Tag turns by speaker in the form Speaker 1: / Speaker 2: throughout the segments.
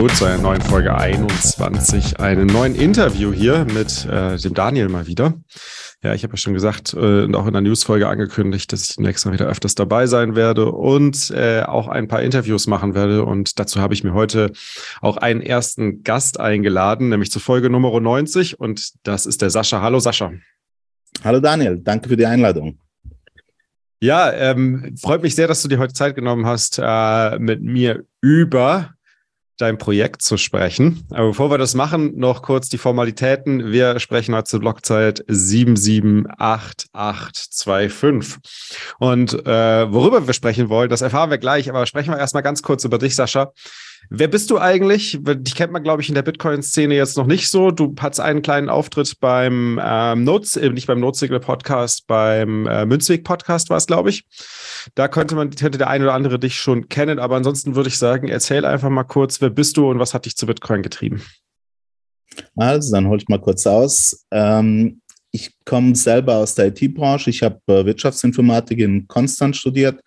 Speaker 1: Hallo zu einer neuen Folge 21, einem neuen Interview hier mit äh, dem Daniel mal wieder. Ja, ich habe ja schon gesagt äh, und auch in der Newsfolge angekündigt, dass ich demnächst mal wieder öfters dabei sein werde und äh, auch ein paar Interviews machen werde. Und dazu habe ich mir heute auch einen ersten Gast eingeladen, nämlich zur Folge Nummer 90. Und das ist der Sascha. Hallo Sascha.
Speaker 2: Hallo Daniel, danke für die Einladung.
Speaker 1: Ja, ähm, freut mich sehr, dass du dir heute Zeit genommen hast, äh, mit mir über dein Projekt zu sprechen. Aber bevor wir das machen, noch kurz die Formalitäten. Wir sprechen heute zur Blockzeit 778825. Und äh, worüber wir sprechen wollen, das erfahren wir gleich, aber sprechen wir erstmal ganz kurz über dich, Sascha. Wer bist du eigentlich? Dich kennt man, glaube ich, in der Bitcoin-Szene jetzt noch nicht so. Du hattest einen kleinen Auftritt beim ähm, Notes, äh, nicht beim Notsignal-Podcast, beim äh, Münzweg-Podcast war es, glaube ich. Da könnte man, könnte der eine oder andere dich schon kennen, aber ansonsten würde ich sagen, erzähl einfach mal kurz, wer bist du und was hat dich zu Bitcoin getrieben?
Speaker 2: Also, dann hole ich mal kurz aus. Ähm, ich komme selber aus der IT-Branche. Ich habe äh, Wirtschaftsinformatik in Konstanz studiert,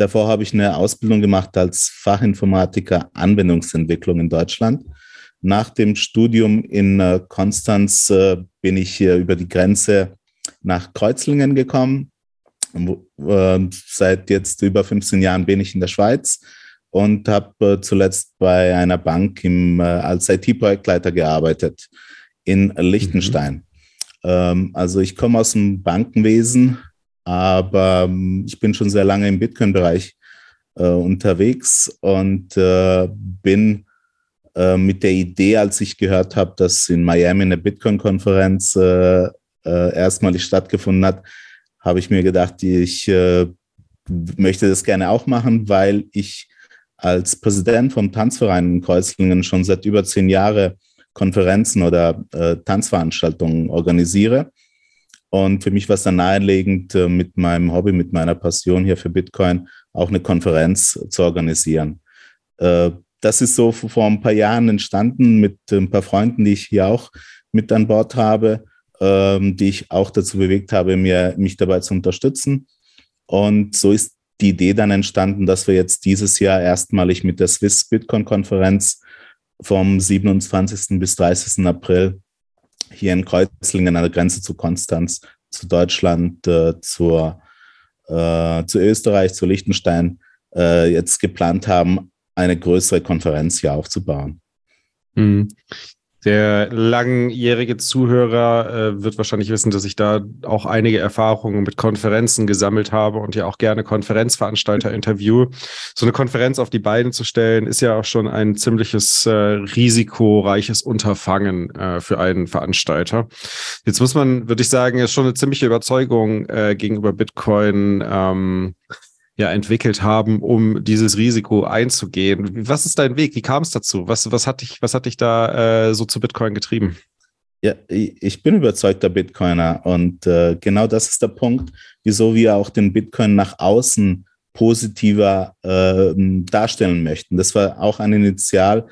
Speaker 2: Davor habe ich eine Ausbildung gemacht als Fachinformatiker Anwendungsentwicklung in Deutschland. Nach dem Studium in äh, Konstanz äh, bin ich über die Grenze nach Kreuzlingen gekommen. Seit jetzt über 15 Jahren bin ich in der Schweiz und habe äh, zuletzt bei einer Bank im, als IT-Projektleiter gearbeitet in Liechtenstein. Mhm. Also ich komme aus dem Bankenwesen, aber ähm, ich bin schon sehr lange im Bitcoin-Bereich äh, unterwegs und äh, bin äh, mit der Idee, als ich gehört habe, dass in Miami eine Bitcoin-Konferenz äh, äh, erstmalig stattgefunden hat, habe ich mir gedacht, ich äh, möchte das gerne auch machen, weil ich als Präsident vom Tanzverein in Kreuzlingen schon seit über zehn Jahren Konferenzen oder Tanzveranstaltungen organisiere und für mich war es dann naheliegend, äh, mit meinem Hobby, mit meiner Passion hier für Bitcoin auch eine Konferenz zu organisieren. Äh, das ist so vor ein paar Jahren entstanden mit ein paar Freunden, die ich hier auch mit an Bord habe, ähm, die ich auch dazu bewegt habe, mich dabei zu unterstützen. Und so ist die Idee dann entstanden, dass wir jetzt dieses Jahr erstmalig mit der Swiss Bitcoin Konferenz vom 27. bis 30. April hier in Kreuzlingen an der Grenze zu Konstanz, zu Deutschland, äh, zur, äh, zu Österreich, zu Liechtenstein äh, jetzt geplant haben, eine größere Konferenz hier aufzubauen.
Speaker 1: Mhm. Der langjährige Zuhörer äh, wird wahrscheinlich wissen, dass ich da auch einige Erfahrungen mit Konferenzen gesammelt habe und ja auch gerne Konferenzveranstalter interview. So eine Konferenz auf die Beine zu stellen, ist ja auch schon ein ziemliches äh, risikoreiches Unterfangen äh, für einen Veranstalter. Jetzt muss man, würde ich sagen, ist schon eine ziemliche Überzeugung äh, gegenüber Bitcoin. Ähm, ja entwickelt haben, um dieses Risiko einzugehen. Was ist dein Weg? Wie kam es dazu? Was, was, hat dich, was hat dich da äh, so zu Bitcoin getrieben?
Speaker 2: Ja, ich bin überzeugter Bitcoiner und äh, genau das ist der Punkt, wieso wir auch den Bitcoin nach außen positiver äh, darstellen möchten. Das war auch ein Initialpunkt,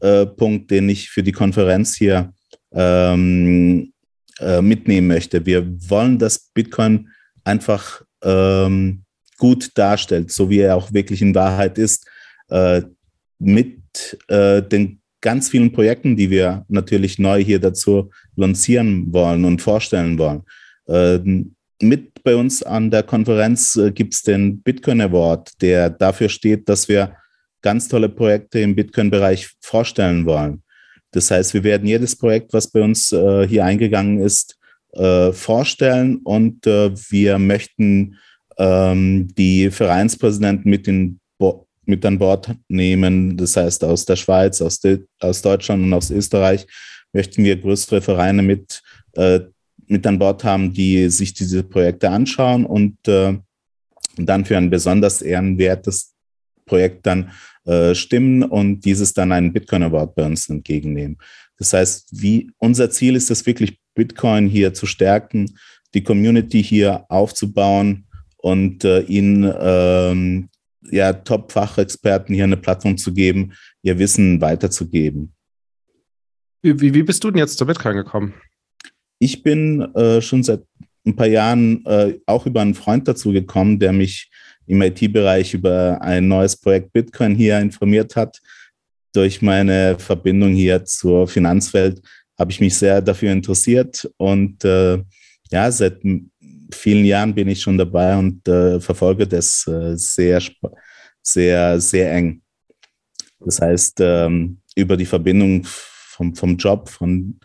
Speaker 2: äh, den ich für die Konferenz hier ähm, äh, mitnehmen möchte. Wir wollen, dass Bitcoin einfach ähm, gut darstellt, so wie er auch wirklich in Wahrheit ist, äh, mit äh, den ganz vielen Projekten, die wir natürlich neu hier dazu lancieren wollen und vorstellen wollen. Äh, mit bei uns an der Konferenz äh, gibt es den Bitcoin Award, der dafür steht, dass wir ganz tolle Projekte im Bitcoin-Bereich vorstellen wollen. Das heißt, wir werden jedes Projekt, was bei uns äh, hier eingegangen ist, äh, vorstellen und wir möchten ähm, die Vereinspräsidenten mit, in, mit an Bord nehmen. Das heißt, aus der Schweiz, aus, de, aus Deutschland und aus Österreich möchten wir größere Vereine mit, äh, mit an Bord haben, die sich diese Projekte anschauen und äh, dann für ein besonders ehrenwertes Projekt dann äh, stimmen und dieses dann einen Bitcoin Award bei uns entgegennehmen. Das heißt, wie unser Ziel ist es wirklich, Bitcoin hier zu stärken, die Community hier aufzubauen und äh, ihnen ähm, ja, Top-Fachexperten hier eine Plattform zu geben, ihr Wissen weiterzugeben.
Speaker 1: Wie, wie bist du denn jetzt zur Bitcoin gekommen?
Speaker 2: Ich bin äh, schon seit ein paar Jahren äh, auch über einen Freund dazu gekommen, der mich im IT-Bereich über ein neues Projekt Bitcoin hier informiert hat. durch meine Verbindung hier zur Finanzwelt habe ich mich sehr dafür interessiert und äh, ja, seit vielen Jahren bin ich schon dabei und äh, verfolge das äh, sehr, sehr, sehr eng. Das heißt, ähm, über die Verbindung vom, vom Job, von,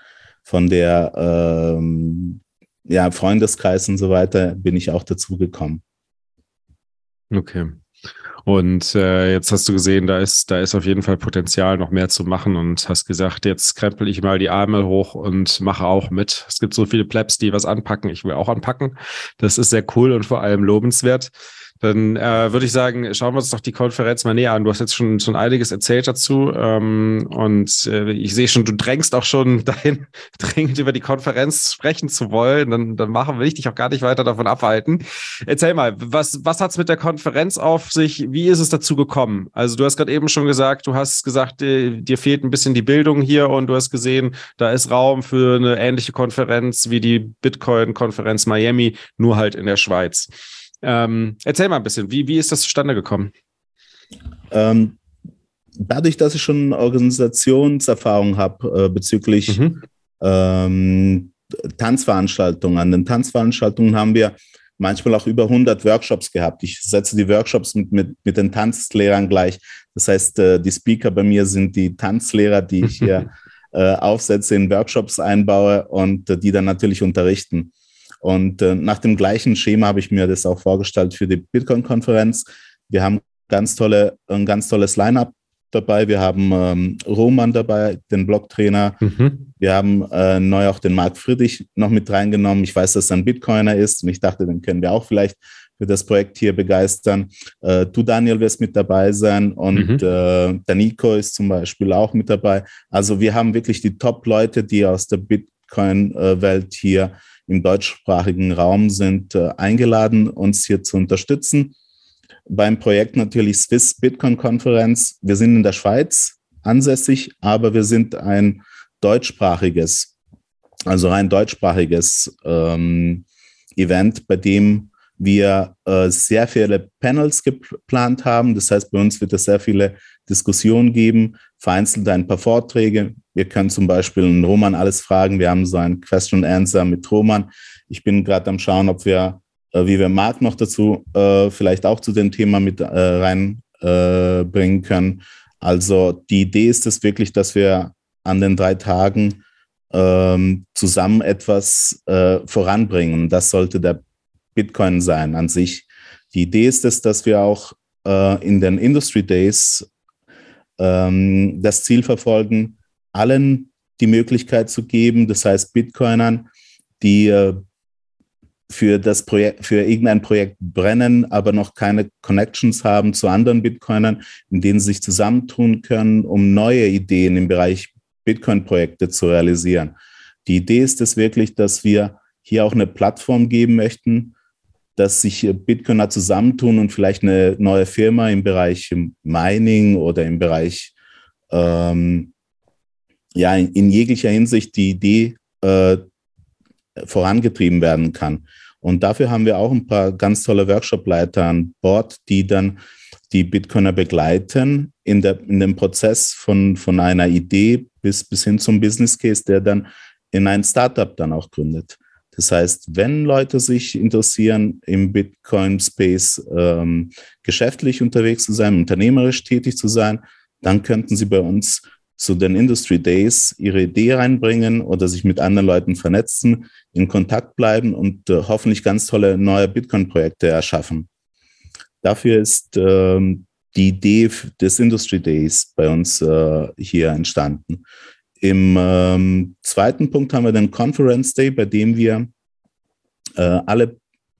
Speaker 2: von der ähm, ja, Freundeskreis und so weiter, bin ich auch dazu gekommen.
Speaker 1: Okay. Und äh, jetzt hast du gesehen, da ist, da ist auf jeden Fall Potenzial, noch mehr zu machen und hast gesagt, jetzt krempel ich mal die Arme hoch und mache auch mit. Es gibt so viele Plebs, die was anpacken. Ich will auch anpacken. Das ist sehr cool und vor allem lobenswert. Dann äh, würde ich sagen, schauen wir uns doch die Konferenz mal näher an. Du hast jetzt schon, schon einiges erzählt dazu. Ähm, und äh, ich sehe schon, du drängst auch schon dahin, dringend über die Konferenz sprechen zu wollen. Dann, dann machen wir dich auch gar nicht weiter davon abhalten. Erzähl mal, was, was hat's mit der Konferenz auf sich? Wie ist es dazu gekommen? Also du hast gerade eben schon gesagt, du hast gesagt, dir, dir fehlt ein bisschen die Bildung hier und du hast gesehen, da ist Raum für eine ähnliche Konferenz wie die Bitcoin-Konferenz Miami, nur halt in der Schweiz. Ähm, erzähl mal ein bisschen, wie, wie ist das zustande gekommen?
Speaker 2: Ähm, dadurch, dass ich schon Organisationserfahrung habe äh, bezüglich mhm. ähm, Tanzveranstaltungen. An den Tanzveranstaltungen haben wir manchmal auch über 100 Workshops gehabt. Ich setze die Workshops mit, mit, mit den Tanzlehrern gleich. Das heißt, äh, die Speaker bei mir sind die Tanzlehrer, die ich hier äh, aufsetze, in Workshops einbaue und äh, die dann natürlich unterrichten. Und äh, nach dem gleichen Schema habe ich mir das auch vorgestellt für die Bitcoin-Konferenz. Wir haben ganz tolle, ein ganz tolles Line-up dabei. Wir haben ähm, Roman dabei, den Blocktrainer. Mhm. Wir haben äh, neu auch den Marc Friedrich noch mit reingenommen. Ich weiß, dass er ein Bitcoiner ist und ich dachte, den können wir auch vielleicht für das Projekt hier begeistern. Äh, du, Daniel, wirst mit dabei sein und mhm. äh, der Nico ist zum Beispiel auch mit dabei. Also wir haben wirklich die Top-Leute, die aus der Bitcoin-Welt hier im deutschsprachigen Raum sind äh, eingeladen, uns hier zu unterstützen. Beim Projekt natürlich Swiss Bitcoin Konferenz. Wir sind in der Schweiz ansässig, aber wir sind ein deutschsprachiges, also rein deutschsprachiges ähm, Event, bei dem wir äh, sehr viele Panels geplant haben. Das heißt, bei uns wird es sehr viele Diskussionen geben, vereinzelt ein paar Vorträge. Wir können zum Beispiel einen Roman alles fragen. Wir haben so ein Question and Answer mit Roman. Ich bin gerade am Schauen, ob wir, äh, wie wir Marc noch dazu äh, vielleicht auch zu dem Thema mit äh, reinbringen äh, können. Also die Idee ist es wirklich, dass wir an den drei Tagen ähm, zusammen etwas äh, voranbringen. Das sollte der Bitcoin sein an sich. Die Idee ist es, dass wir auch äh, in den Industry Days ähm, das Ziel verfolgen, allen die Möglichkeit zu geben, das heißt Bitcoinern, die äh, für das Projekt, für irgendein Projekt brennen, aber noch keine Connections haben zu anderen Bitcoinern, in denen sie sich zusammentun können, um neue Ideen im Bereich Bitcoin-Projekte zu realisieren. Die Idee ist es wirklich, dass wir hier auch eine Plattform geben möchten, dass sich Bitcoiner zusammentun und vielleicht eine neue Firma im Bereich Mining oder im Bereich, ähm, ja, in, in, jeglicher Hinsicht die Idee äh, vorangetrieben werden kann. Und dafür haben wir auch ein paar ganz tolle Workshop-Leiter an Bord, die dann die Bitcoiner begleiten in, der, in dem Prozess von, von einer Idee bis, bis hin zum Business Case, der dann in ein Startup dann auch gründet. Das heißt, wenn Leute sich interessieren, im Bitcoin-Space ähm, geschäftlich unterwegs zu sein, unternehmerisch tätig zu sein, dann könnten sie bei uns zu den Industry Days ihre Idee reinbringen oder sich mit anderen Leuten vernetzen, in Kontakt bleiben und äh, hoffentlich ganz tolle neue Bitcoin-Projekte erschaffen. Dafür ist ähm, die Idee des Industry Days bei uns äh, hier entstanden. Im ähm, zweiten Punkt haben wir den Conference Day, bei dem wir äh, alle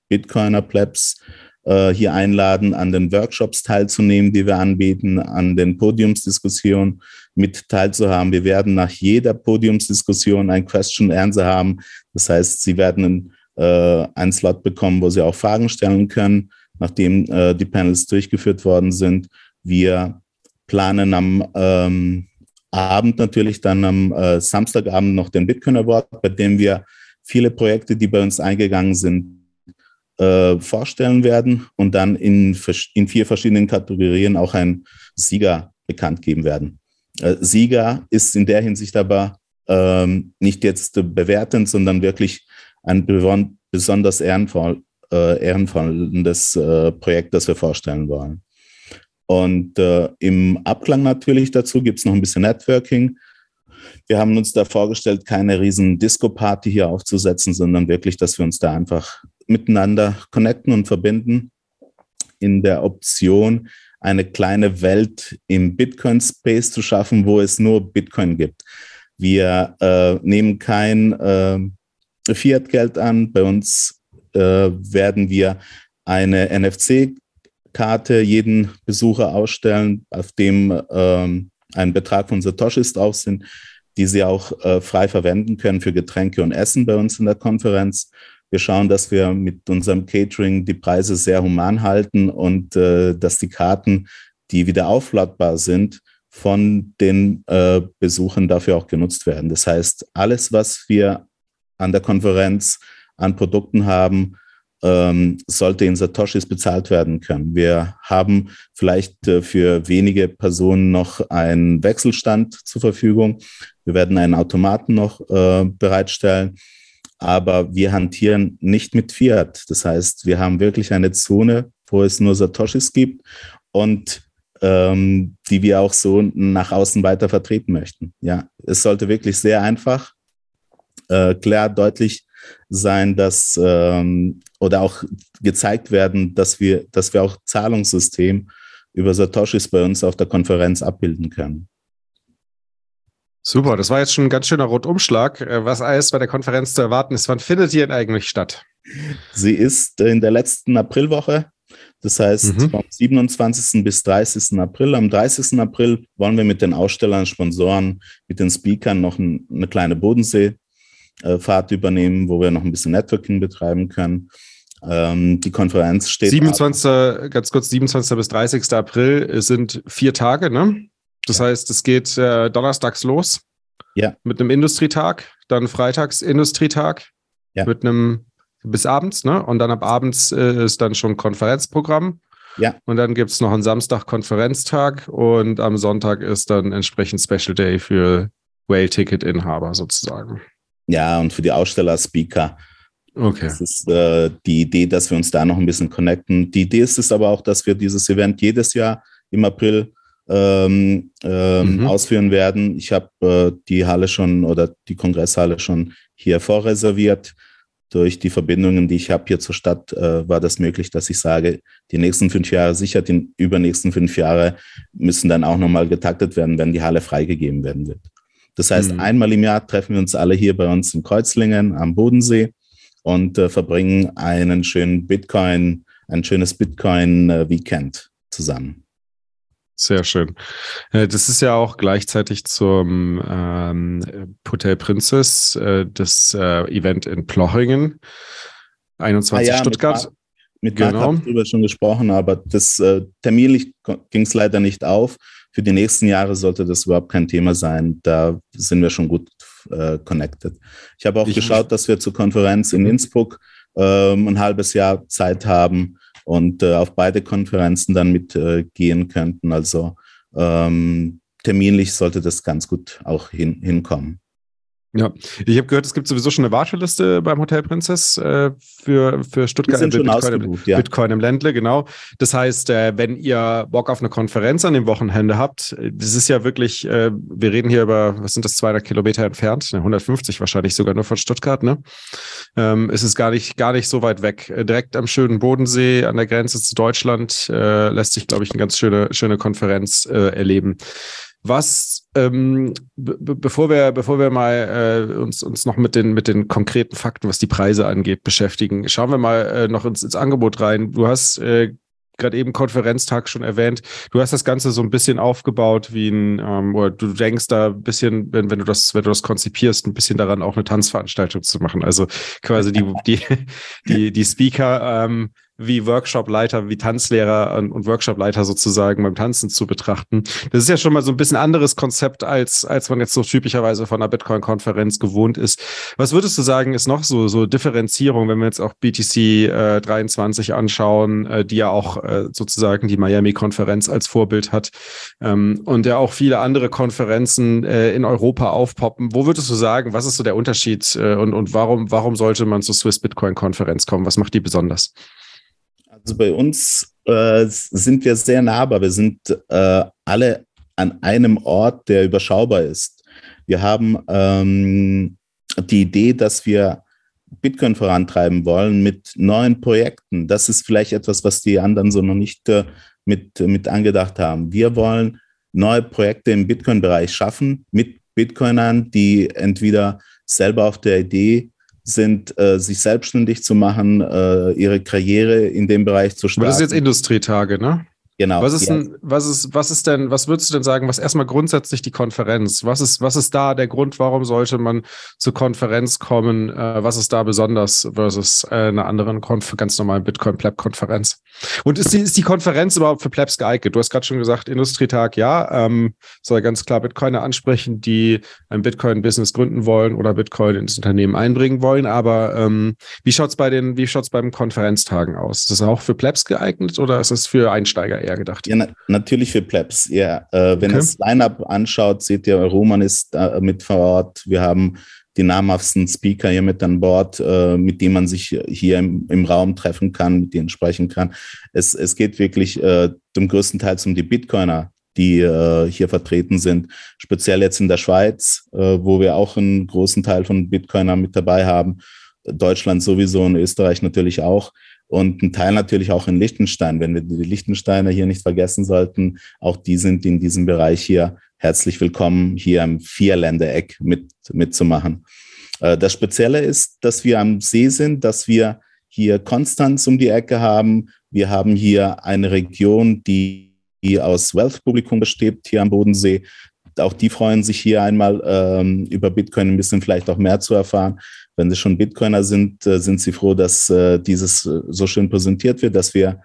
Speaker 2: Bitcoiner Plebs äh, hier einladen, an den Workshops teilzunehmen, die wir anbieten, an den Podiumsdiskussionen mit teilzuhaben. Wir werden nach jeder Podiumsdiskussion ein Question Answer haben. Das heißt, Sie werden äh, einen Slot bekommen, wo Sie auch Fragen stellen können, nachdem äh, die Panels durchgeführt worden sind. Wir planen am ähm, Abend natürlich dann am äh, Samstagabend noch den Bitcoin Award, bei dem wir viele Projekte, die bei uns eingegangen sind, äh, vorstellen werden und dann in, in vier verschiedenen Kategorien auch einen Sieger bekannt geben werden. Äh, Sieger ist in der Hinsicht aber ähm, nicht jetzt bewertend, sondern wirklich ein besonders ehrenvoll, äh, ehrenvolles äh, Projekt, das wir vorstellen wollen. Und äh, im Abklang natürlich dazu gibt es noch ein bisschen Networking. Wir haben uns da vorgestellt, keine riesen Disco-Party hier aufzusetzen, sondern wirklich, dass wir uns da einfach miteinander connecten und verbinden in der Option, eine kleine Welt im Bitcoin-Space zu schaffen, wo es nur Bitcoin gibt. Wir äh, nehmen kein äh, Fiat-Geld an. Bei uns äh, werden wir eine NFC-Karte jeden Besucher ausstellen, auf dem ähm, ein Betrag von Satoshis drauf sind, die sie auch äh, frei verwenden können für Getränke und Essen bei uns in der Konferenz. Wir schauen, dass wir mit unserem Catering die Preise sehr human halten und äh, dass die Karten, die wieder aufladbar sind, von den äh, Besuchern dafür auch genutzt werden. Das heißt, alles, was wir an der Konferenz an Produkten haben, ähm, sollte in Satoshis bezahlt werden können. Wir haben vielleicht äh, für wenige Personen noch einen Wechselstand zur Verfügung. Wir werden einen Automaten noch äh, bereitstellen aber wir hantieren nicht mit Fiat. Das heißt, wir haben wirklich eine Zone, wo es nur Satoshis gibt und ähm, die wir auch so nach außen weiter vertreten möchten. Ja, es sollte wirklich sehr einfach, äh, klar, deutlich sein, dass ähm, oder auch gezeigt werden, dass wir, dass wir auch Zahlungssystem über Satoshis bei uns auf der Konferenz abbilden können.
Speaker 1: Super, das war jetzt schon ein ganz schöner Rundumschlag. Äh, was alles bei der Konferenz zu erwarten ist, wann findet die denn eigentlich statt?
Speaker 2: Sie ist in der letzten Aprilwoche, das heißt mhm. vom 27. bis 30. April. Am 30. April wollen wir mit den Ausstellern, Sponsoren, mit den Speakern noch ein, eine kleine Bodenseefahrt übernehmen, wo wir noch ein bisschen Networking betreiben können. Ähm, die Konferenz steht.
Speaker 1: 27. Ab. ganz kurz, 27. bis 30. April sind vier Tage, ne? Das ja. heißt, es geht äh, donnerstags los.
Speaker 2: Ja.
Speaker 1: Mit einem Industrietag, dann freitags Industrietag. Ja. Mit einem bis abends, ne? Und dann ab abends äh, ist dann schon Konferenzprogramm.
Speaker 2: Ja.
Speaker 1: Und dann gibt es noch einen Samstag Konferenztag und am Sonntag ist dann entsprechend Special Day für Whale-Ticket-Inhaber sozusagen.
Speaker 2: Ja, und für die Aussteller, Speaker.
Speaker 1: Okay.
Speaker 2: Das ist äh, die Idee, dass wir uns da noch ein bisschen connecten. Die Idee ist es aber auch, dass wir dieses Event jedes Jahr im April ähm, ähm, mhm. ausführen werden. Ich habe äh, die Halle schon oder die Kongresshalle schon hier vorreserviert. Durch die Verbindungen, die ich habe hier zur Stadt, äh, war das möglich, dass ich sage, die nächsten fünf Jahre, sicher die übernächsten fünf Jahre müssen dann auch nochmal getaktet werden, wenn die Halle freigegeben werden wird. Das heißt, mhm. einmal im Jahr treffen wir uns alle hier bei uns in Kreuzlingen am Bodensee und äh, verbringen einen schönen Bitcoin, ein schönes Bitcoin-Weekend äh, zusammen.
Speaker 1: Sehr schön. Äh, das ist ja auch gleichzeitig zum ähm, Hotel Princess, äh, das äh, Event in Plochingen, 21 ah ja, Stuttgart.
Speaker 2: Mit, Marc, genau. habe ich darüber schon gesprochen, aber das äh, terminlich ging es leider nicht auf. Für die nächsten Jahre sollte das überhaupt kein Thema sein. Da sind wir schon gut äh, connected. Ich habe auch ich geschaut, dass wir zur Konferenz in Innsbruck ähm, ein halbes Jahr Zeit haben und äh, auf beide Konferenzen dann mitgehen äh, könnten. Also ähm, terminlich sollte das ganz gut auch hin, hinkommen.
Speaker 1: Ja, ich habe gehört, es gibt sowieso schon eine Warteliste beim Hotel Prinzess äh, für, für Stuttgart
Speaker 2: sind schon
Speaker 1: Bitcoin, im, ja. Bitcoin im Ländle, genau. Das heißt, äh, wenn ihr Bock auf eine Konferenz an dem Wochenende habt, das ist ja wirklich, äh, wir reden hier über, was sind das, 200 Kilometer entfernt, 150 wahrscheinlich sogar nur von Stuttgart, ne? Ähm, es ist gar nicht, gar nicht so weit weg. Äh, direkt am schönen Bodensee an der Grenze zu Deutschland äh, lässt sich, glaube ich, eine ganz schöne, schöne Konferenz äh, erleben. Was, ähm, bevor wir, bevor wir mal äh, uns, uns noch mit den, mit den konkreten Fakten, was die Preise angeht, beschäftigen, schauen wir mal äh, noch ins, ins Angebot rein. Du hast äh, gerade eben Konferenztag schon erwähnt. Du hast das Ganze so ein bisschen aufgebaut, wie ein, ähm, oder du denkst da ein bisschen, wenn, wenn du das, wenn du das konzipierst, ein bisschen daran, auch eine Tanzveranstaltung zu machen. Also quasi die, die, die, die Speaker ähm, wie Workshopleiter, wie Tanzlehrer und, Workshopleiter sozusagen beim Tanzen zu betrachten. Das ist ja schon mal so ein bisschen anderes Konzept, als, als man jetzt so typischerweise von einer Bitcoin-Konferenz gewohnt ist. Was würdest du sagen, ist noch so, so Differenzierung, wenn wir jetzt auch BTC äh, 23 anschauen, äh, die ja auch äh, sozusagen die Miami-Konferenz als Vorbild hat ähm, und ja auch viele andere Konferenzen äh, in Europa aufpoppen. Wo würdest du sagen, was ist so der Unterschied äh, und, und warum, warum sollte man zur Swiss Bitcoin Konferenz kommen? Was macht die besonders?
Speaker 2: Also bei uns äh, sind wir sehr nahbar. Wir sind äh, alle an einem Ort, der überschaubar ist. Wir haben ähm, die Idee, dass wir Bitcoin vorantreiben wollen mit neuen Projekten. Das ist vielleicht etwas, was die anderen so noch nicht äh, mit, mit angedacht haben. Wir wollen neue Projekte im Bitcoin-Bereich schaffen mit Bitcoinern, die entweder selber auf der Idee sind, äh, sich selbstständig zu machen, äh, ihre Karriere in dem Bereich zu starten.
Speaker 1: Aber das ist jetzt Industrietage, ne?
Speaker 2: Genau.
Speaker 1: Was ist, denn, was ist, was ist denn, was würdest du denn sagen, was erstmal grundsätzlich die Konferenz? Was ist, was ist da der Grund, warum sollte man zur Konferenz kommen? Äh, was ist da besonders versus äh, einer anderen Konf ganz normalen Bitcoin-Pleb-Konferenz? Und ist die, ist die Konferenz überhaupt für Plebs geeignet? Du hast gerade schon gesagt, Industrietag, ja, ähm, soll ganz klar Bitcoiner ansprechen, die ein Bitcoin-Business gründen wollen oder Bitcoin ins Unternehmen einbringen wollen. Aber ähm, wie schaut's bei den, wie schaut's beim Konferenztagen aus? Ist das auch für Plebs geeignet oder ist es für Einsteiger eher? Eher gedacht.
Speaker 2: Ja, na, natürlich für Plebs. Ja, äh, wenn okay. das Line-Up anschaut, seht ihr, Roman ist äh, mit vor Ort. Wir haben die namhaftesten Speaker hier mit an Bord, äh, mit denen man sich hier im, im, Raum treffen kann, mit denen sprechen kann. Es, es geht wirklich äh, zum größten Teil um die Bitcoiner, die äh, hier vertreten sind, speziell jetzt in der Schweiz, äh, wo wir auch einen großen Teil von Bitcoiner mit dabei haben. Deutschland sowieso und Österreich natürlich auch und ein Teil natürlich auch in Liechtenstein. Wenn wir die Liechtensteiner hier nicht vergessen sollten, auch die sind in diesem Bereich hier herzlich willkommen, hier im Vierländereck mit, mitzumachen. Äh, das Spezielle ist, dass wir am See sind, dass wir hier Konstanz um die Ecke haben. Wir haben hier eine Region, die aus Wealth-Publikum besteht, hier am Bodensee. Auch die freuen sich hier einmal ähm, über Bitcoin ein bisschen vielleicht auch mehr zu erfahren wenn sie schon Bitcoiner sind, äh, sind sie froh, dass äh, dieses äh, so schön präsentiert wird, dass wir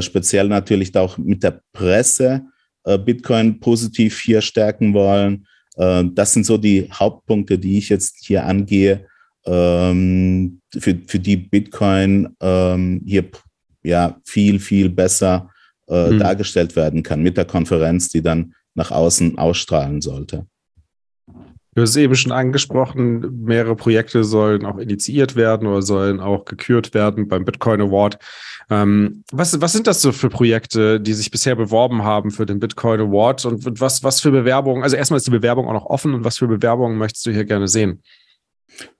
Speaker 2: speziell natürlich auch mit der Presse Bitcoin positiv hier stärken wollen. Das sind so die Hauptpunkte, die ich jetzt hier angehe, ähm, für, für die Bitcoin ähm, hier ja viel, viel besser mhm. dargestellt werden kann mit der Konferenz, die dann nach außen ausstrahlen sollte.
Speaker 1: Du hast eben schon angesprochen, mehrere Projekte sollen auch initiiert werden oder sollen auch gekürt werden beim Bitcoin Award. Ähm, was, was sind das so für Projekte, die sich bisher beworben haben für den Bitcoin Award und was, was für Bewerbungen, also erstmal ist die Bewerbung auch noch offen und was für Bewerbungen möchtest du hier gerne sehen?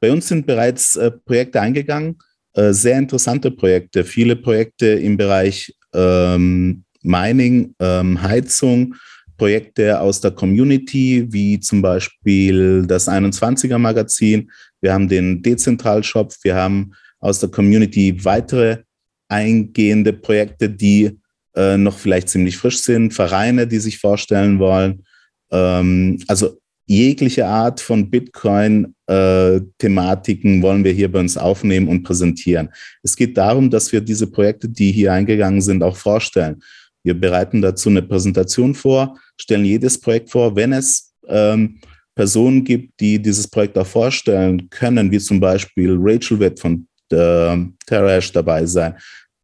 Speaker 2: Bei uns sind bereits äh, Projekte eingegangen, äh, sehr interessante Projekte, viele Projekte im Bereich ähm, Mining, ähm, Heizung, Projekte aus der Community, wie zum Beispiel das 21er Magazin. Wir haben den Dezentral-Shop. Wir haben aus der Community weitere eingehende Projekte, die äh, noch vielleicht ziemlich frisch sind, Vereine, die sich vorstellen wollen. Ähm, also jegliche Art von Bitcoin-Thematiken äh, wollen wir hier bei uns aufnehmen und präsentieren. Es geht darum, dass wir diese Projekte, die hier eingegangen sind, auch vorstellen. Wir bereiten dazu eine Präsentation vor, stellen jedes Projekt vor. Wenn es ähm, Personen gibt, die dieses Projekt auch vorstellen können, wie zum Beispiel Rachel wird von äh, TerraHash dabei sein,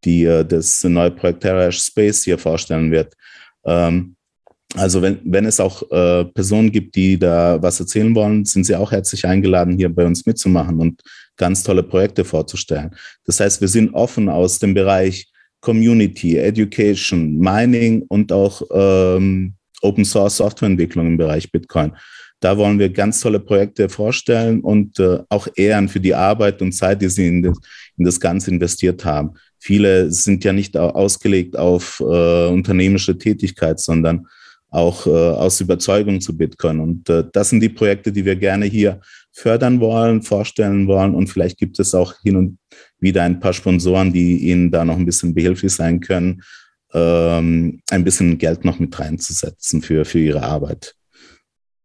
Speaker 2: die äh, das neue Projekt TerraHash Space hier vorstellen wird. Ähm, also wenn, wenn es auch äh, Personen gibt, die da was erzählen wollen, sind sie auch herzlich eingeladen, hier bei uns mitzumachen und ganz tolle Projekte vorzustellen. Das heißt, wir sind offen aus dem Bereich Community, Education, Mining und auch ähm, Open Source Softwareentwicklung im Bereich Bitcoin. Da wollen wir ganz tolle Projekte vorstellen und äh, auch ehren für die Arbeit und Zeit, die sie in das, in das Ganze investiert haben. Viele sind ja nicht ausgelegt auf äh, unternehmerische Tätigkeit, sondern auch äh, aus Überzeugung zu Bitcoin. Und äh, das sind die Projekte, die wir gerne hier fördern wollen, vorstellen wollen. Und vielleicht gibt es auch hin und wieder ein paar Sponsoren, die Ihnen da noch ein bisschen behilflich sein können, ähm, ein bisschen Geld noch mit reinzusetzen für, für Ihre Arbeit.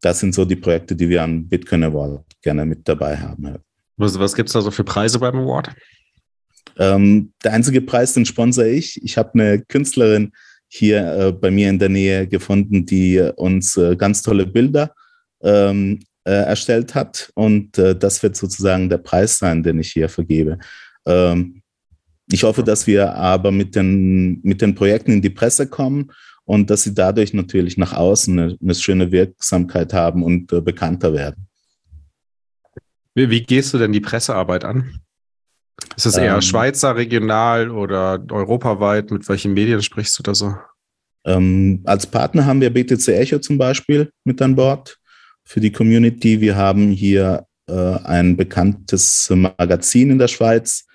Speaker 2: Das sind so die Projekte, die wir am Bitcoin Award gerne mit dabei haben.
Speaker 1: Was, was gibt es da so für Preise beim Award?
Speaker 2: Ähm, der einzige Preis, den sponsere ich. Ich habe eine Künstlerin hier äh, bei mir in der Nähe gefunden, die uns äh, ganz tolle Bilder ähm, äh, erstellt hat. Und äh, das wird sozusagen der Preis sein, den ich hier vergebe. Ähm, ich hoffe, dass wir aber mit den, mit den Projekten in die Presse kommen und dass sie dadurch natürlich nach außen eine, eine schöne Wirksamkeit haben und äh, bekannter werden.
Speaker 1: Wie, wie, gehst du denn die Pressearbeit an? Ist das eher ähm, Schweizer, regional oder europaweit? Mit welchen Medien sprichst du da so?
Speaker 2: Ähm, als Partner haben wir BTC Echo zum Beispiel mit an Bord für die Community. Wir haben hier äh, ein bekanntes Magazin in der Schweiz,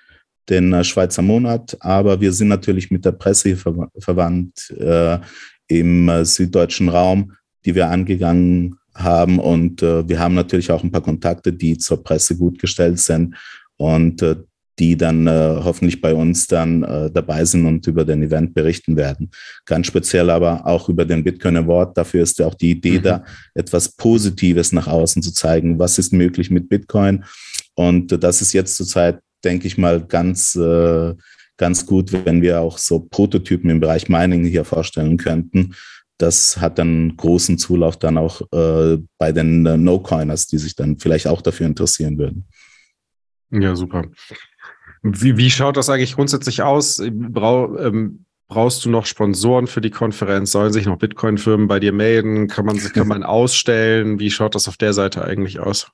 Speaker 2: den äh, Schweizer Monat, aber wir sind natürlich mit der Presse ver verwandt äh, im äh, süddeutschen Raum, die wir angegangen haben. Und äh, wir haben natürlich auch ein paar Kontakte, die zur Presse gut gestellt sind. Und äh, die dann äh, hoffentlich bei uns dann äh, dabei sind und über den Event berichten werden. Ganz speziell aber auch über den Bitcoin Award. Dafür ist ja auch die Idee mhm. da, etwas Positives nach außen zu zeigen. Was ist möglich mit Bitcoin? Und das ist jetzt zurzeit, denke ich mal, ganz, äh, ganz gut, wenn wir auch so Prototypen im Bereich Mining hier vorstellen könnten. Das hat dann großen Zulauf dann auch äh, bei den äh, No-Coiners, die sich dann vielleicht auch dafür interessieren würden.
Speaker 1: Ja, super. Wie, wie schaut das eigentlich grundsätzlich aus? Brau, ähm, brauchst du noch Sponsoren für die Konferenz? Sollen sich noch Bitcoin-Firmen bei dir melden? Kann man, kann man ausstellen? Wie schaut das auf der Seite eigentlich aus?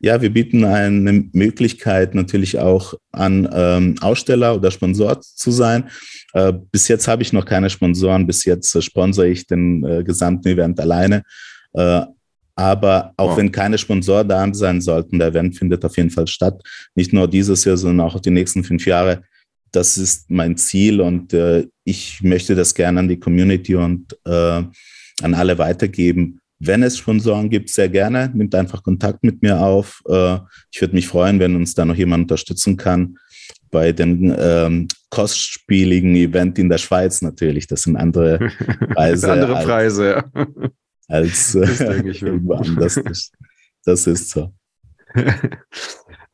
Speaker 2: Ja, wir bieten eine Möglichkeit natürlich auch an, ähm, Aussteller oder Sponsor zu sein. Äh, bis jetzt habe ich noch keine Sponsoren. Bis jetzt äh, sponsere ich den äh, gesamten Event alleine. Äh, aber auch wow. wenn keine Sponsoren da sein sollten, der Event findet auf jeden Fall statt. Nicht nur dieses Jahr, sondern auch die nächsten fünf Jahre. Das ist mein Ziel und äh, ich möchte das gerne an die Community und äh, an alle weitergeben. Wenn es Sponsoren gibt, sehr gerne. Nimmt einfach Kontakt mit mir auf. Äh, ich würde mich freuen, wenn uns da noch jemand unterstützen kann. Bei dem ähm, kostspieligen Event in der Schweiz natürlich. Das sind andere
Speaker 1: Preise. andere Preise, ja
Speaker 2: als äh, irgendwo anders. Das, das ist so.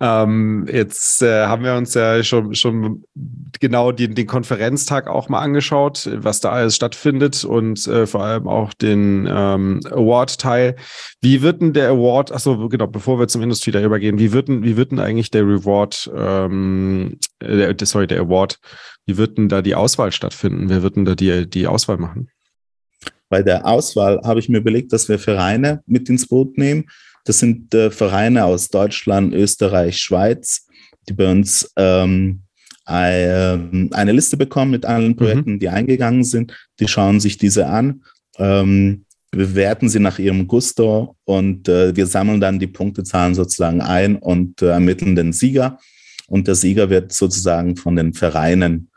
Speaker 1: ähm, jetzt äh, haben wir uns ja schon, schon genau den, den Konferenztag auch mal angeschaut, was da alles stattfindet und äh, vor allem auch den ähm, Award-Teil. Wie wird denn der Award, achso, genau, bevor wir zum Industry da übergehen, wie wird denn, wie wird denn eigentlich der Reward, ähm, äh, der, sorry, der Award, wie wird denn da die Auswahl stattfinden? Wer wird denn da die, die Auswahl machen?
Speaker 2: Bei der Auswahl habe ich mir überlegt, dass wir Vereine mit ins Boot nehmen. Das sind äh, Vereine aus Deutschland, Österreich, Schweiz, die bei uns ähm, eine Liste bekommen mit allen Projekten, mhm. die eingegangen sind. Die schauen sich diese an, ähm, bewerten sie nach ihrem Gusto und äh, wir sammeln dann die Punktezahlen sozusagen ein und äh, ermitteln den Sieger. Und der Sieger wird sozusagen von den Vereinen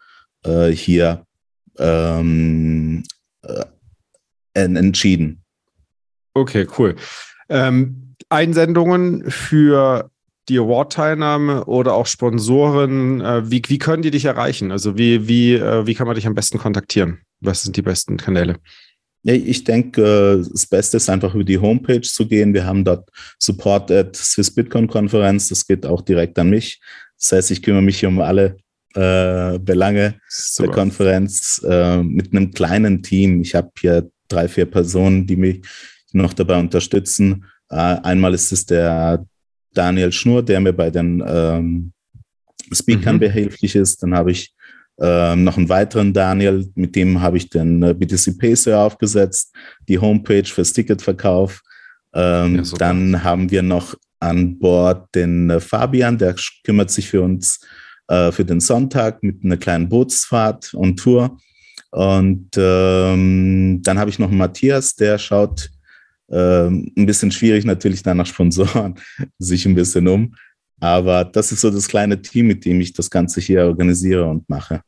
Speaker 2: äh, hier ähm, äh, entschieden.
Speaker 1: Okay, cool. Ähm, Einsendungen für die Award-Teilnahme oder auch Sponsoren, äh, wie, wie können die dich erreichen? Also wie, wie, äh, wie kann man dich am besten kontaktieren? Was sind die besten Kanäle?
Speaker 2: Ja, ich denke, das Beste ist einfach über die Homepage zu gehen. Wir haben dort Support at Swiss Bitcoin Konferenz. Das geht auch direkt an mich. Das heißt, ich kümmere mich um alle äh, Belange Super. der Konferenz äh, mit einem kleinen Team. Ich habe hier drei, vier Personen, die mich noch dabei unterstützen. Äh, einmal ist es der Daniel Schnur, der mir bei den ähm, Speakern mhm. behilflich ist. Dann habe ich ähm, noch einen weiteren Daniel, mit dem habe ich den äh, BTC Pacer aufgesetzt, die Homepage fürs Ticketverkauf. Ähm, ja, dann haben wir noch an Bord den äh, Fabian, der kümmert sich für uns äh, für den Sonntag mit einer kleinen Bootsfahrt und Tour. Und ähm, dann habe ich noch Matthias, der schaut ähm, ein bisschen schwierig natürlich dann nach Sponsoren sich ein bisschen um. Aber das ist so das kleine Team, mit dem ich das Ganze hier organisiere und mache.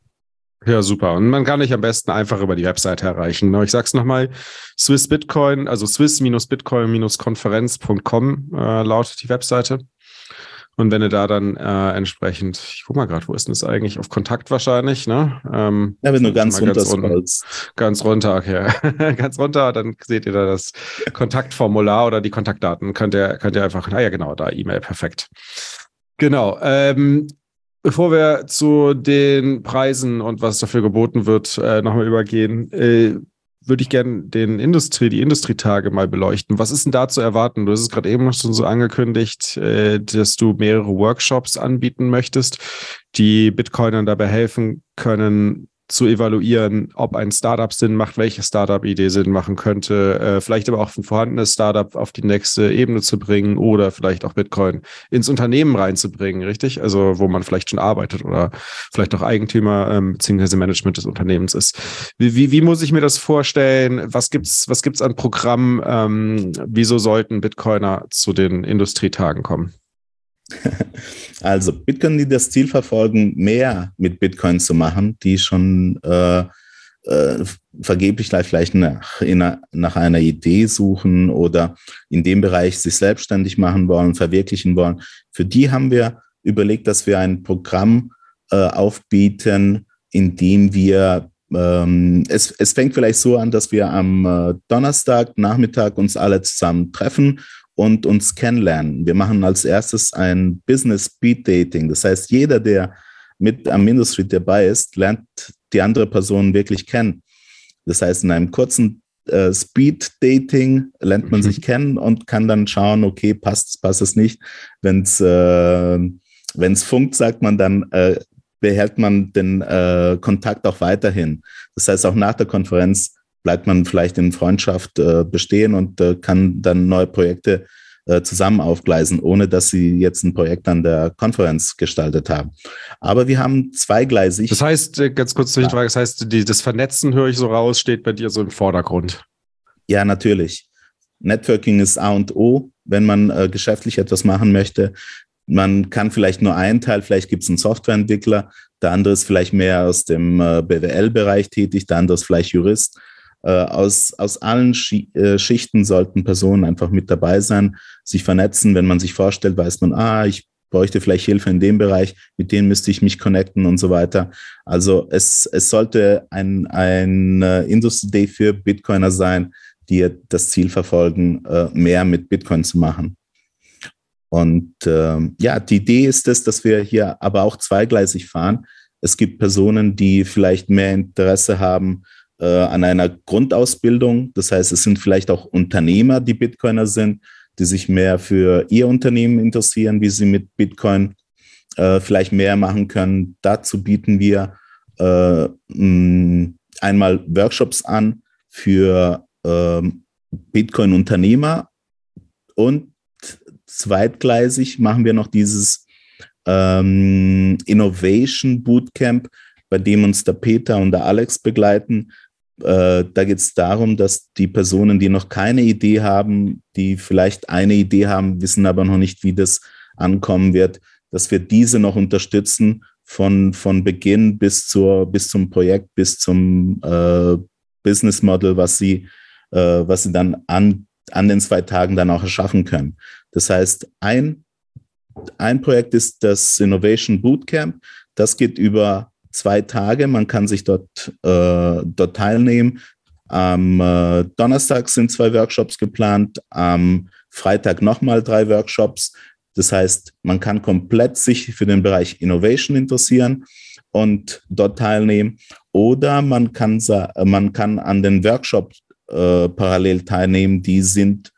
Speaker 1: Ja, super. Und man kann dich am besten einfach über die Webseite erreichen. Ich sage es nochmal, Swiss Bitcoin, also swiss-bitcoin-konferenz.com äh, lautet die Webseite. Und wenn du da dann äh, entsprechend, ich guck mal gerade, wo ist denn das eigentlich? Auf Kontakt wahrscheinlich, ne?
Speaker 2: Ähm, ja, wenn du ganz runter ganz, un
Speaker 1: ganz runter, okay. ganz runter, dann seht ihr da das Kontaktformular oder die Kontaktdaten. Könnt ihr, könnt ihr einfach, naja, genau, da E-Mail, perfekt. Genau. Ähm, Bevor wir zu den Preisen und was dafür geboten wird, äh, nochmal übergehen, äh, würde ich gerne den Industrie, die Industrietage mal beleuchten. Was ist denn da zu erwarten? Du hast es gerade eben schon so angekündigt, äh, dass du mehrere Workshops anbieten möchtest, die Bitcoinern dabei helfen können, zu evaluieren, ob ein Startup Sinn macht, welche Startup-Idee Sinn machen könnte, äh, vielleicht aber auch ein vorhandenes Startup auf die nächste Ebene zu bringen oder vielleicht auch Bitcoin ins Unternehmen reinzubringen, richtig? Also wo man vielleicht schon arbeitet oder vielleicht auch Eigentümer ähm, bzw. Management des Unternehmens ist. Wie, wie, wie muss ich mir das vorstellen? Was gibt's, was gibt's an Programmen? Ähm, wieso sollten Bitcoiner zu den Industrietagen kommen?
Speaker 2: Also Bitcoin, die das Ziel verfolgen, mehr mit Bitcoin zu machen, die schon äh, äh, vergeblich vielleicht nach, einer, nach einer Idee suchen oder in dem Bereich sich selbstständig machen wollen, verwirklichen wollen. Für die haben wir überlegt, dass wir ein Programm äh, aufbieten, in dem wir ähm, es, es fängt vielleicht so an, dass wir am äh, Donnerstag uns alle zusammen treffen und uns kennenlernen. Wir machen als erstes ein Business Speed Dating. Das heißt, jeder, der mit am Industry dabei ist, lernt die andere Person wirklich kennen. Das heißt, in einem kurzen äh, Speed Dating lernt man mhm. sich kennen und kann dann schauen, okay, passt, passt es nicht. Wenn es äh, wenn's funkt, sagt man dann, äh, behält man den äh, Kontakt auch weiterhin. Das heißt, auch nach der Konferenz bleibt man vielleicht in Freundschaft äh, bestehen und äh, kann dann neue Projekte äh, zusammen aufgleisen, ohne dass sie jetzt ein Projekt an der Konferenz gestaltet haben. Aber wir haben zweigleisig.
Speaker 1: Das heißt, äh, ganz kurz ja. Frage, das heißt, die, das Vernetzen höre ich so raus, steht bei dir so im Vordergrund.
Speaker 2: Ja, natürlich. Networking ist A und O, wenn man äh, geschäftlich etwas machen möchte. Man kann vielleicht nur einen Teil, vielleicht gibt es einen Softwareentwickler, der andere ist vielleicht mehr aus dem äh, BWL-Bereich tätig, der andere ist vielleicht Jurist. Äh, aus, aus allen äh, Schichten sollten Personen einfach mit dabei sein, sich vernetzen. Wenn man sich vorstellt, weiß man, ah, ich bräuchte vielleicht Hilfe in dem Bereich, mit denen müsste ich mich connecten und so weiter. Also es, es sollte ein, ein uh, Industry Day für Bitcoiner sein, die das Ziel verfolgen, mehr mit Bitcoin zu machen. Und uh, ja, die Idee ist es, dass wir hier aber auch zweigleisig fahren. Es gibt Personen, die vielleicht mehr Interesse haben, äh, an einer Grundausbildung. Das heißt, es sind vielleicht auch Unternehmer, die Bitcoiner sind, die sich mehr für ihr Unternehmen interessieren, wie sie mit Bitcoin äh, vielleicht mehr machen können. Dazu bieten wir äh, mh, einmal Workshops an für ähm, Bitcoin-Unternehmer und zweitgleisig machen wir noch dieses ähm, Innovation Bootcamp, bei dem uns der Peter und der Alex begleiten. Äh, da geht es darum, dass die Personen, die noch keine Idee haben, die vielleicht eine Idee haben, wissen aber noch nicht, wie das ankommen wird, dass wir diese noch unterstützen von, von Beginn bis, zur, bis zum Projekt, bis zum äh, Business Model, was sie, äh, was sie dann an, an den zwei Tagen dann auch erschaffen können. Das heißt, ein, ein Projekt ist das Innovation Bootcamp. Das geht über zwei Tage. Man kann sich dort, äh, dort teilnehmen. Am äh, Donnerstag sind zwei Workshops geplant, am Freitag nochmal drei Workshops. Das heißt, man kann komplett sich für den Bereich Innovation interessieren und dort teilnehmen. Oder man kann, man kann an den Workshops äh, parallel teilnehmen. Die sind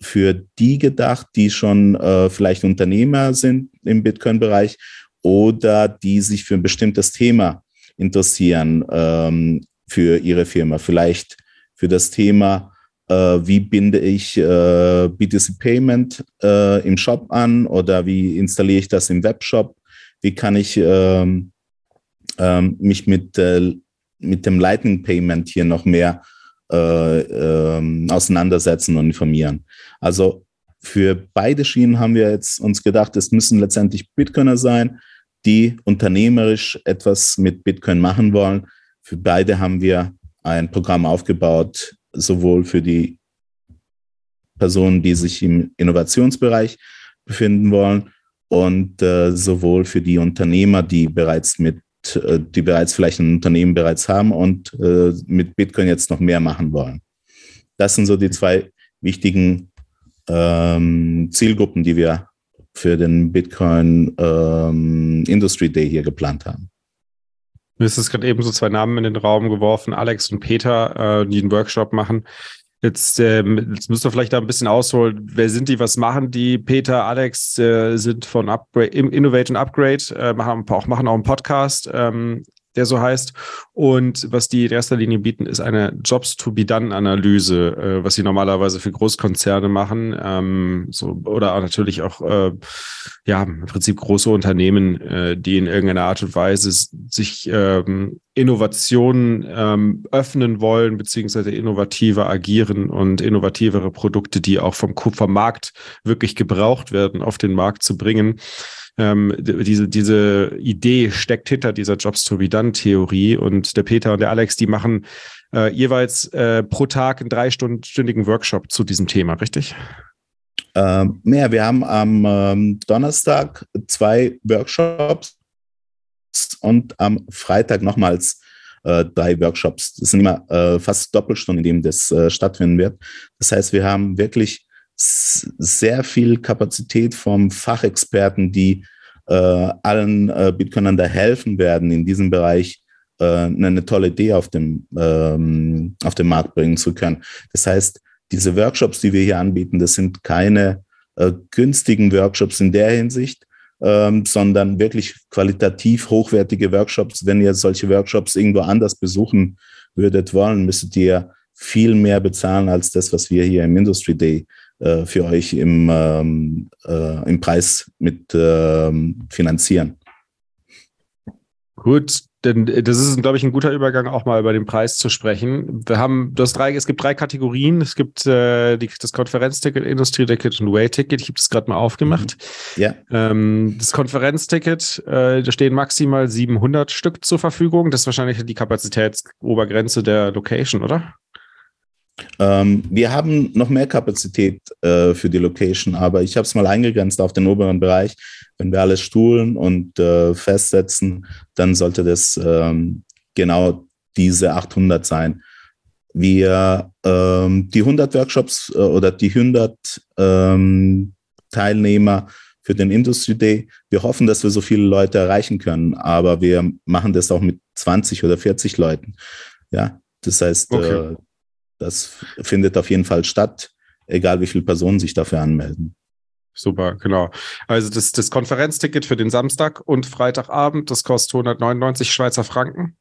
Speaker 2: für die gedacht, die schon äh, vielleicht Unternehmer sind im Bitcoin-Bereich oder die sich für ein bestimmtes Thema interessieren ähm, für ihre Firma. Vielleicht für das Thema, äh, wie binde ich äh, BTC Payment äh, im Shop an oder wie installiere ich das im Webshop? Wie kann ich ähm, ähm, mich mit, äh, mit dem Lightning Payment hier noch mehr äh, ähm, auseinandersetzen und informieren? Also für beide Schienen haben wir jetzt uns gedacht, es müssen letztendlich Bitcoiner sein, die unternehmerisch etwas mit Bitcoin machen wollen. Für beide haben wir ein Programm aufgebaut, sowohl für die Personen, die sich im Innovationsbereich befinden wollen und äh, sowohl für die Unternehmer, die bereits mit, äh, die bereits vielleicht ein Unternehmen bereits haben und äh, mit Bitcoin jetzt noch mehr machen wollen. Das sind so die zwei wichtigen ähm, Zielgruppen, die wir für den Bitcoin ähm, Industry Day hier geplant haben.
Speaker 1: Ist es gerade eben so zwei Namen in den Raum geworfen, Alex und Peter, äh, die einen Workshop machen. Jetzt, ähm, jetzt müsst ihr vielleicht da ein bisschen ausholen. Wer sind die? Was machen die? Peter, Alex äh, sind von Upgrade, Innovate und Upgrade, äh, machen, auch, machen auch einen Podcast. Ähm, der so heißt. Und was die in erster Linie bieten, ist eine Jobs-to-be-done-Analyse, äh, was sie normalerweise für Großkonzerne machen. Ähm, so, oder natürlich auch, äh, ja, im Prinzip große Unternehmen, äh, die in irgendeiner Art und Weise sich ähm, Innovationen ähm, öffnen wollen, beziehungsweise innovativer agieren und innovativere Produkte, die auch vom, vom Markt wirklich gebraucht werden, auf den Markt zu bringen ähm, diese, diese Idee steckt hinter dieser Jobs to be done Theorie und der Peter und der Alex, die machen äh, jeweils äh, pro Tag einen dreistündigen Workshop zu diesem Thema, richtig?
Speaker 2: Ähm, mehr, wir haben am ähm, Donnerstag zwei Workshops und am Freitag nochmals äh, drei Workshops. Das sind immer äh, fast Doppelstunden, in denen das äh, stattfinden wird. Das heißt, wir haben wirklich sehr viel Kapazität vom Fachexperten, die äh, allen äh, Bitcoinern da helfen werden, in diesem Bereich äh, eine tolle Idee auf dem, ähm, auf den Markt bringen zu können. Das heißt, diese Workshops, die wir hier anbieten, das sind keine äh, günstigen Workshops in der Hinsicht, ähm, sondern wirklich qualitativ hochwertige Workshops. Wenn ihr solche Workshops irgendwo anders besuchen würdet wollen, müsstet ihr viel mehr bezahlen als das, was wir hier im Industry Day äh, für euch im, ähm, äh, im Preis mit ähm, finanzieren.
Speaker 1: Gut, denn das ist, glaube ich, ein guter Übergang, auch mal über den Preis zu sprechen. Wir haben, du hast drei, es gibt drei Kategorien. Es gibt äh, die, das Konferenzticket, Industrieticket und Way-Ticket. Ich habe das gerade mal aufgemacht.
Speaker 2: Mhm. Ja.
Speaker 1: Ähm, das Konferenzticket, äh, da stehen maximal 700 Stück zur Verfügung. Das ist wahrscheinlich die Kapazitätsobergrenze der Location, oder?
Speaker 2: Ähm, wir haben noch mehr Kapazität äh, für die Location, aber ich habe es mal eingegrenzt auf den oberen Bereich. Wenn wir alles stuhlen und äh, festsetzen, dann sollte das ähm, genau diese 800 sein. Wir, ähm, die 100 Workshops äh, oder die 100 ähm, Teilnehmer für den Industry Day, wir hoffen, dass wir so viele Leute erreichen können, aber wir machen das auch mit 20 oder 40 Leuten. Ja, das heißt, okay. Das findet auf jeden Fall statt, egal wie viele Personen sich dafür anmelden.
Speaker 1: Super, genau. Also das, das Konferenzticket für den Samstag und Freitagabend, das kostet 199 Schweizer Franken.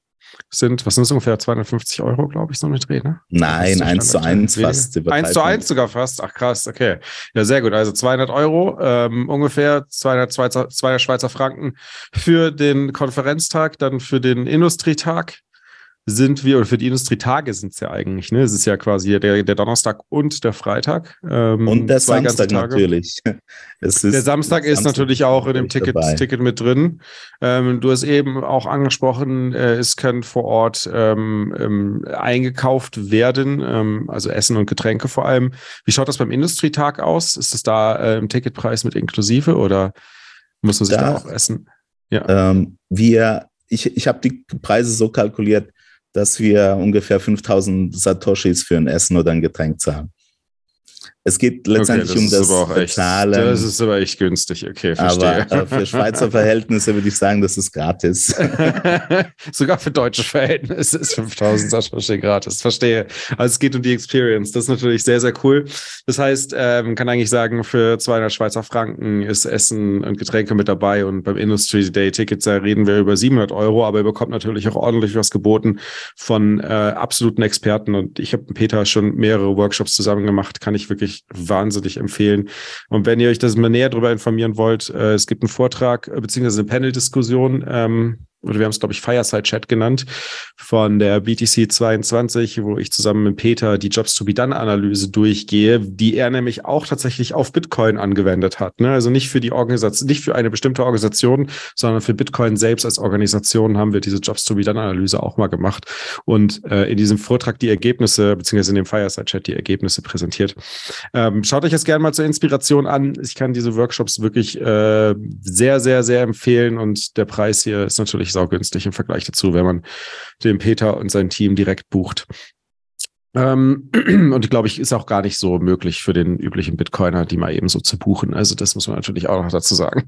Speaker 1: Sind, was sind das ungefähr 250 Euro, glaube ich, so eine Dreh, ne?
Speaker 2: Nein, 1 zu 1 fast.
Speaker 1: 1 zu 1 sogar fast. Ach krass, okay. Ja, sehr gut. Also 200 Euro, ähm, ungefähr 200 Schweizer, 200 Schweizer Franken für den Konferenztag, dann für den Industrietag sind wir, oder für die Industrietage sind es ja eigentlich, ne? Es ist ja quasi der, der Donnerstag und der Freitag.
Speaker 2: Ähm, und der Samstag natürlich.
Speaker 1: der Samstag ist Samstag natürlich auch in dem Ticket, Ticket mit drin. Ähm, du hast eben auch angesprochen, äh, es können vor Ort ähm, ähm eingekauft werden, ähm, also Essen und Getränke vor allem. Wie schaut das beim Industrietag aus? Ist das da äh, im Ticketpreis mit inklusive oder muss man sich da, da auch essen?
Speaker 2: Ja. Ähm, wir, ich, ich habe die Preise so kalkuliert, dass wir ungefähr 5000 Satoshis für ein Essen oder ein Getränk zahlen. Es geht letztendlich okay, das um das Bezahlen.
Speaker 1: Das ist aber echt günstig, okay, verstehe.
Speaker 2: Aber äh, für Schweizer Verhältnisse würde ich sagen, das ist gratis.
Speaker 1: Sogar für deutsche Verhältnisse ist 5000 Satoshi gratis, verstehe. Also es geht um die Experience, das ist natürlich sehr, sehr cool. Das heißt, äh, man kann eigentlich sagen, für 200 Schweizer Franken ist Essen und Getränke mit dabei und beim Industry Day Tickets, da reden wir über 700 Euro, aber ihr bekommt natürlich auch ordentlich was geboten von äh, absoluten Experten und ich habe mit Peter schon mehrere Workshops zusammen gemacht, kann ich wirklich wahnsinnig empfehlen. Und wenn ihr euch das mal näher darüber informieren wollt, äh, es gibt einen Vortrag äh, beziehungsweise eine Panel-Diskussion ähm, oder wir haben es, glaube ich, Fireside Chat genannt, von der BTC 22, wo ich zusammen mit Peter die Jobs to be done Analyse durchgehe, die er nämlich auch tatsächlich auf Bitcoin angewendet hat. Ne? Also nicht für die Organisation, nicht für eine bestimmte Organisation, sondern für Bitcoin selbst als Organisation haben wir diese Jobs to be done Analyse auch mal gemacht und äh, in diesem Vortrag die Ergebnisse, beziehungsweise in dem Fireside Chat die Ergebnisse präsentiert. Ähm, schaut euch das gerne mal zur Inspiration an. Ich kann diese Workshops wirklich äh, sehr, sehr, sehr empfehlen und der Preis hier ist natürlich saugünstig im Vergleich dazu, wenn man den Peter und sein Team direkt bucht. Ähm, und ich glaube, ich ist auch gar nicht so möglich für den üblichen Bitcoiner, die mal eben so zu buchen. Also das muss man natürlich auch noch dazu sagen.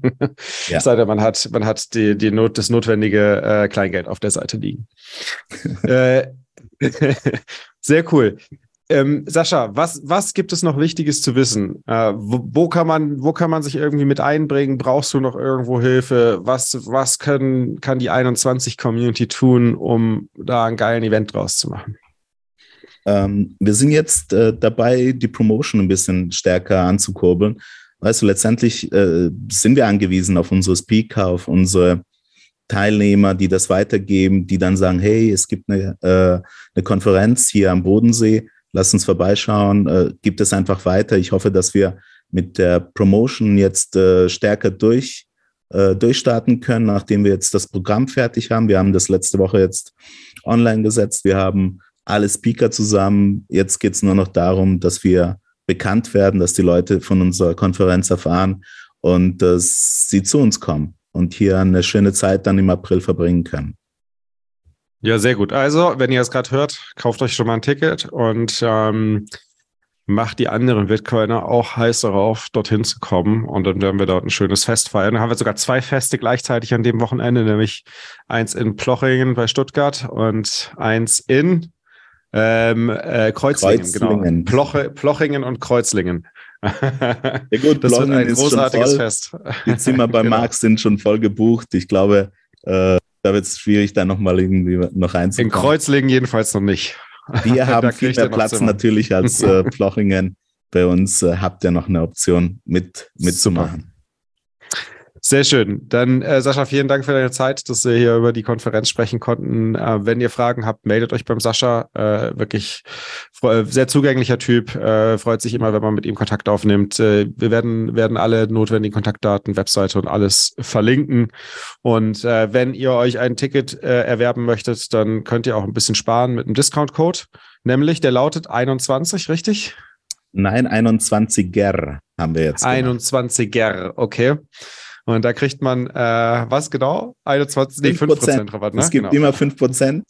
Speaker 1: Ja. Sei denn, man hat, man hat die, die Not, das notwendige äh, Kleingeld auf der Seite liegen. äh, sehr cool. Ähm, Sascha, was, was gibt es noch Wichtiges zu wissen? Äh, wo, wo, kann man, wo kann man sich irgendwie mit einbringen? Brauchst du noch irgendwo Hilfe? Was, was können, kann die 21 Community tun, um da einen geilen Event draus zu machen?
Speaker 2: Ähm, wir sind jetzt äh, dabei, die Promotion ein bisschen stärker anzukurbeln. Weißt du, letztendlich äh, sind wir angewiesen auf unsere Speaker, auf unsere Teilnehmer, die das weitergeben, die dann sagen, hey, es gibt eine, äh, eine Konferenz hier am Bodensee Lass uns vorbeischauen, äh, gibt es einfach weiter. Ich hoffe, dass wir mit der Promotion jetzt äh, stärker durch, äh, durchstarten können, nachdem wir jetzt das Programm fertig haben. Wir haben das letzte Woche jetzt online gesetzt. Wir haben alle Speaker zusammen. Jetzt geht es nur noch darum, dass wir bekannt werden, dass die Leute von unserer Konferenz erfahren und dass sie zu uns kommen und hier eine schöne Zeit dann im April verbringen können.
Speaker 1: Ja, sehr gut. Also, wenn ihr es gerade hört, kauft euch schon mal ein Ticket und ähm, macht die anderen Bitcoiner auch heiß darauf, dorthin zu kommen. Und dann werden wir dort ein schönes Fest feiern. Dann haben wir sogar zwei Feste gleichzeitig an dem Wochenende, nämlich eins in Plochingen bei Stuttgart und eins in ähm, äh, Kreuzlingen, genau. Kreuzlingen. genau. Ploche, Plochingen und Kreuzlingen.
Speaker 2: Ja gut, das Plochingen wird ein großartiges Fest. Die Zimmer bei genau. Marx sind schon voll gebucht. Ich glaube, äh, da wird es schwierig, da nochmal irgendwie noch reinzukommen.
Speaker 1: In Kreuzlingen jedenfalls noch nicht.
Speaker 2: Wir haben viel mehr Platz natürlich als äh, Plochingen. Bei uns äh, habt ihr noch eine Option mit, mitzumachen.
Speaker 1: Sehr schön. Dann, äh, Sascha, vielen Dank für deine Zeit, dass wir hier über die Konferenz sprechen konnten. Äh, wenn ihr Fragen habt, meldet euch beim Sascha. Äh, wirklich äh, sehr zugänglicher Typ. Äh, freut sich immer, wenn man mit ihm Kontakt aufnimmt. Äh, wir werden, werden alle notwendigen Kontaktdaten, Webseite und alles verlinken. Und wenn ihr euch ein Ticket erwerben möchtet, dann könnt ihr auch ein bisschen sparen mit einem Discount-Code. Nämlich, der lautet 21, richtig?
Speaker 2: Nein, 21er haben wir jetzt.
Speaker 1: 21er, okay. Und da kriegt man, äh, was genau? 21, nee, 5%, Rabatt,
Speaker 2: ne? Es gibt genau. immer 5%,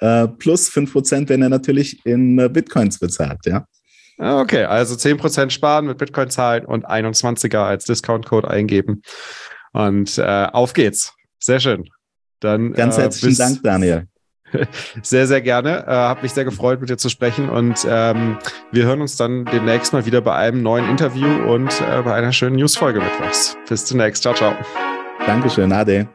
Speaker 2: äh, plus 5%, wenn er natürlich in äh, Bitcoins bezahlt, ja.
Speaker 1: Ah, okay, also 10% sparen mit Bitcoin zahlen und 21er als Discount-Code eingeben. Und äh, auf geht's. Sehr schön. Dann,
Speaker 2: Ganz äh, herzlichen Dank, Daniel.
Speaker 1: Sehr, sehr gerne. Äh, Habe mich sehr gefreut, mit dir zu sprechen. Und ähm, wir hören uns dann demnächst mal wieder bei einem neuen Interview und äh, bei einer schönen Newsfolge mittwochs. Bis zunächst. Ciao, ciao.
Speaker 2: Dankeschön. Ade.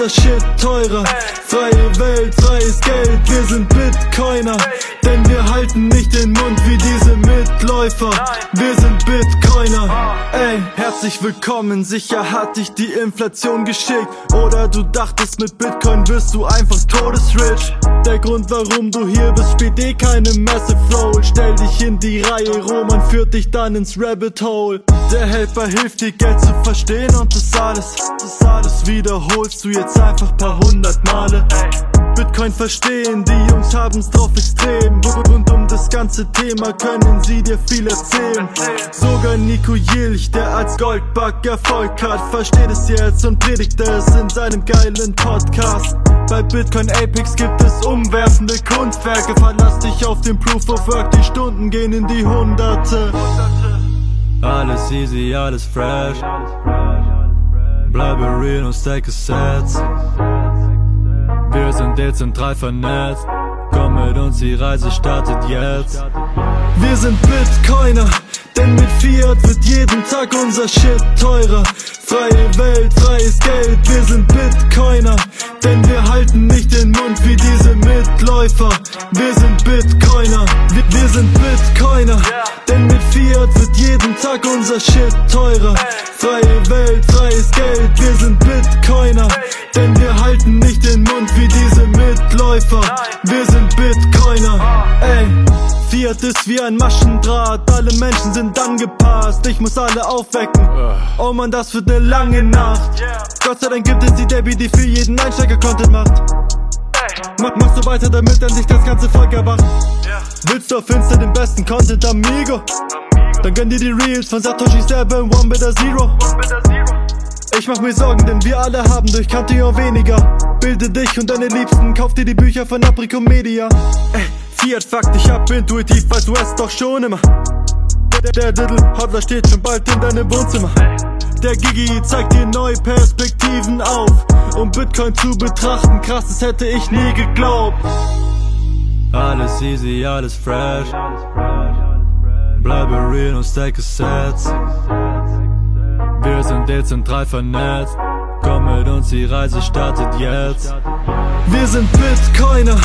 Speaker 3: Tag unser Shit teurer. Willkommen, sicher hat dich die Inflation geschickt. Oder du dachtest, mit Bitcoin wirst du einfach todesrich. Der Grund, warum du hier bist, spielt eh keine Massive Flow. Stell dich in die Reihe, Roman führt dich dann ins Rabbit Hole. Der Helfer hilft dir Geld zu verstehen und das alles das alles wiederholst du jetzt einfach paar hundert Male. Bitcoin verstehen, die Jungs haben's drauf extrem. Rund um das ganze Thema können sie dir viel erzählen. Sogar Nico Jilch, der als Goldbug Erfolg hat, versteht es jetzt und predigt es in seinem geilen Podcast. Bei Bitcoin Apex gibt es umwerfende Kunstwerke. Verlass dich auf den Proof of Work, die Stunden gehen in die Hunderte. Alles easy, alles fresh. Bleibe real und stacke Sets. Sind dezentral vernetzt. Komm mit uns, die Reise startet jetzt. Wir sind Bitcoiner, denn mit Fiat wird jeden Tag unser Shit teurer. Freie Welt, freies Geld, wir sind Bitcoiner. Denn wir halten nicht den Mund wie diese Mitläufer. Wir sind Bitcoiner, wir, wir sind Bitcoiner. Denn mit Fiat wird jeden Tag unser Shit teurer. Freie Welt, freies Geld, wir sind Bitcoiner. Denn wir halten nicht den Mund wie diese Mitläufer. Wir sind Bitcoiner, ey. Fiat ist wie ein Maschendraht, alle Menschen sind angepasst, ich muss alle aufwecken. Oh man, das wird ne lange Nacht. Gott sei Dank gibt es die Debbie, die für jeden Einsteiger Content macht. Mach, machst du weiter, damit dann sich das ganze Volk erwacht. Willst du auf Insta den besten Content, amigo? Dann gönn dir die Reels von Satoshi 7, One Better Zero. Ich mach mir Sorgen, denn wir alle haben durch Cantillon weniger. Bilde dich und deine Liebsten, kauf dir die Bücher von Aprico Media. Ey, Fiat fuck dich ab, intuitiv weiß du es doch schon immer. Der, der Diddle Hodler steht schon bald in deinem Wohnzimmer. Der Gigi zeigt dir neue Perspektiven auf. Um Bitcoin zu betrachten, krass, das hätte ich nie geglaubt. Alles easy, alles fresh. Bleibe real und stacke Sets. Wir sind dezentral vernetzt. Komm mit uns, die Reise startet jetzt. Wir sind Bitcoiner,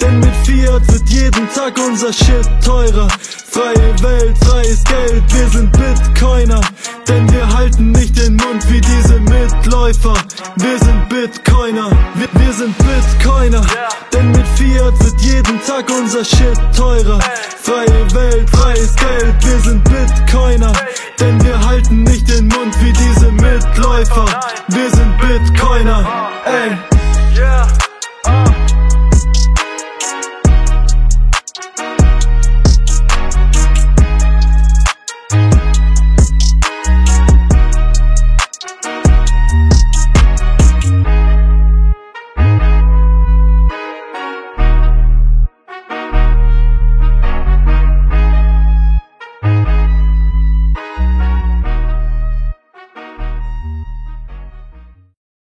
Speaker 3: denn mit Fiat wird jeden Tag unser Shit teurer. Freie Welt, freies Geld, wir sind Bitcoiner, denn wir halten nicht den Mund wie diese Mitläufer. Wir sind Bitcoiner, wir, wir sind Bitcoiner, denn mit Fiat wird jeden Tag unser Shit teurer. Freie Welt, freies Geld, wir sind Bitcoiner, denn wir halten nicht den Mund wie diese Mitläufer. Wir sind Bitcoiner, ey.
Speaker 4: Yeah.